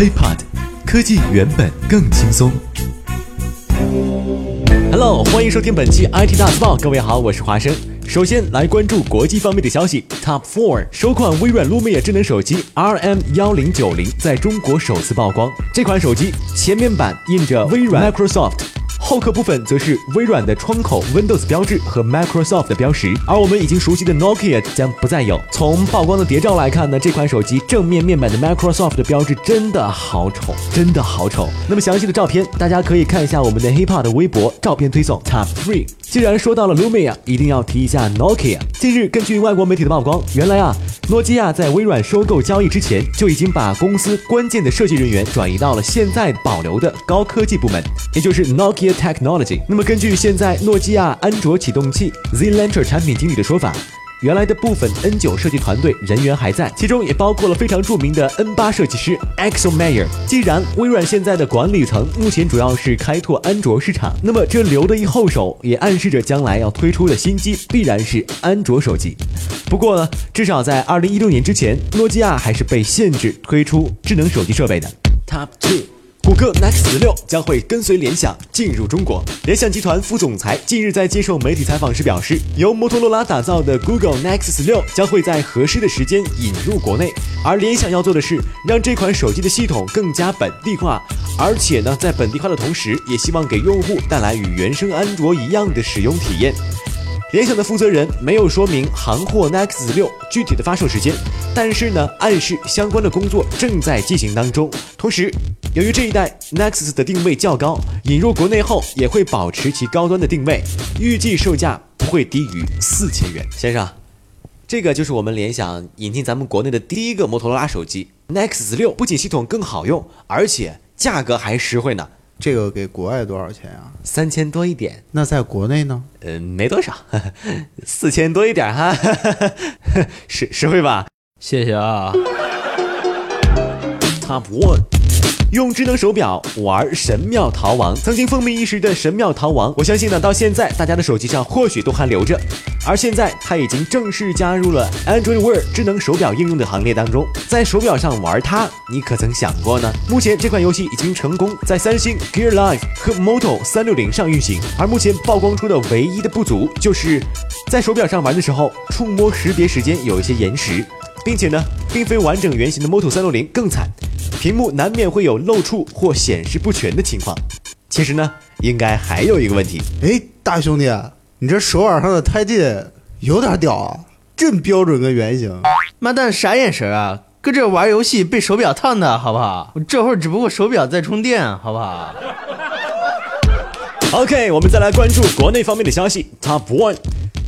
iPod，科技原本更轻松。Hello，欢迎收听本期 IT 大字报。各位好，我是华生。首先来关注国际方面的消息。Top Four，首款微软 Lumia 智能手机 RM 幺零九零在中国首次曝光。这款手机前面板印着微软 Microsoft。后壳部分则是微软的窗口 Windows 标志和 Microsoft 的标识，而我们已经熟悉的 Nokia 将不再有。从曝光的谍照来看呢，这款手机正面面板的 Microsoft 的标志真的好丑，真的好丑。那么详细的照片，大家可以看一下我们的 HipHop 的微博照片推送 Top Three。既然说到了 Lumia，一定要提一下 Nokia。近日，根据外国媒体的曝光，原来啊，诺基亚在微软收购交易之前，就已经把公司关键的设计人员转移到了现在保留的高科技部门，也就是 Nokia Technology。那么，根据现在诺基亚安卓启动器 Z Launcher 产品经理的说法。原来的部分 N9 设计团队人员还在，其中也包括了非常著名的 N8 设计师 Axel Mayer。既然微软现在的管理层目前主要是开拓安卓市场，那么这留的一后手也暗示着将来要推出的新机必然是安卓手机。不过呢，至少在2016年之前，诺基亚还是被限制推出智能手机设备的。Top two。谷歌 Nexus 六将会跟随联想进入中国。联想集团副总裁近日在接受媒体采访时表示，由摩托罗拉打造的 Google Nexus 六将会在合适的时间引入国内。而联想要做的是让这款手机的系统更加本地化，而且呢，在本地化的同时，也希望给用户带来与原生安卓一样的使用体验。联想的负责人没有说明行货 Nexus 六具体的发售时间，但是呢，暗示相关的工作正在进行当中。同时，由于这一代 Nexus 的定位较高，引入国内后也会保持其高端的定位，预计售价不会低于四千元。先生，这个就是我们联想引进咱们国内的第一个摩托罗拉手机 Nexus 六，不仅系统更好用，而且价格还实惠呢。这个给国外多少钱啊？三千多一点。那在国内呢？嗯，没多少，四千多一点哈，实实惠吧？谢谢啊。Top one。用智能手表玩神庙逃亡，曾经风靡一时的神庙逃亡，我相信呢，到现在大家的手机上或许都还留着。而现在，它已经正式加入了 Android Wear 智能手表应用的行列当中。在手表上玩它，你可曾想过呢？目前这款游戏已经成功在三星 Gear Live 和 Moto 三六零上运行。而目前曝光出的唯一的不足，就是在手表上玩的时候，触摸识别时间有一些延时，并且呢，并非完整原型的 Moto 三六零更惨。屏幕难免会有漏触或显示不全的情况。其实呢，应该还有一个问题。哎，大兄弟，你这手腕上的胎记有点屌啊，真标准个圆形。妈蛋，啥眼神啊？搁这玩游戏被手表烫的，好不好？我这会儿只不过手表在充电，好不好？OK，我们再来关注国内方面的消息。Top One，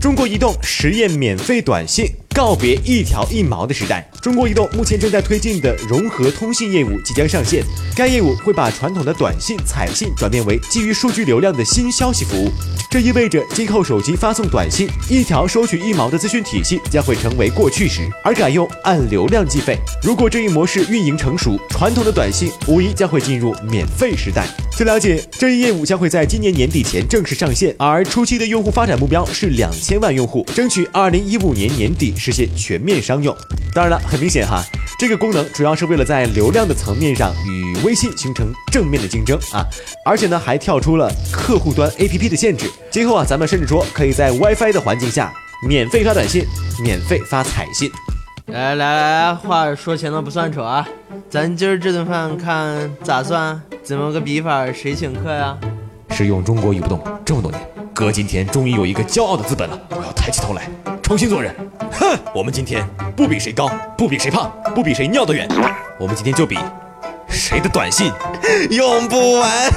中国移动实验免费短信。告别一条一毛的时代，中国移动目前正在推进的融合通信业务即将上线。该业务会把传统的短信、彩信转变为基于数据流量的新消息服务。这意味着今后手机发送短信，一条收取一毛的资讯体系将会成为过去时，而改用按流量计费。如果这一模式运营成熟，传统的短信无疑将会进入免费时代。据了解，这一业务将会在今年年底前正式上线，而初期的用户发展目标是两千万用户，争取二零一五年年底。实现全面商用。当然了，很明显哈，这个功能主要是为了在流量的层面上与微信形成正面的竞争啊，而且呢还跳出了客户端 APP 的限制。今后啊，咱们甚至说可以在 WiFi 的环境下免费发短信，免费发彩信。来来来，话说前头不算丑啊，咱今儿这顿饭看咋算？怎么个比法？谁请客呀？使用中国移动这么多年，哥今天终于有一个骄傲的资本了，我要抬起头来。重新做人，哼！我们今天不比谁高，不比谁胖，不比谁尿得远，我们今天就比谁的短信用不完。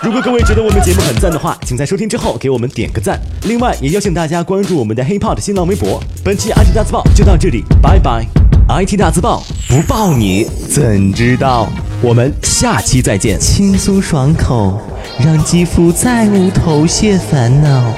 如果各位觉得我们节目很赞的话，请在收听之后给我们点个赞。另外，也邀请大家关注我们的 HipHop 新浪微博。本期 IT 大字报就到这里，拜拜。IT 大字报不报你怎知道？我们下期再见。轻松爽口，让肌肤再无头屑烦恼。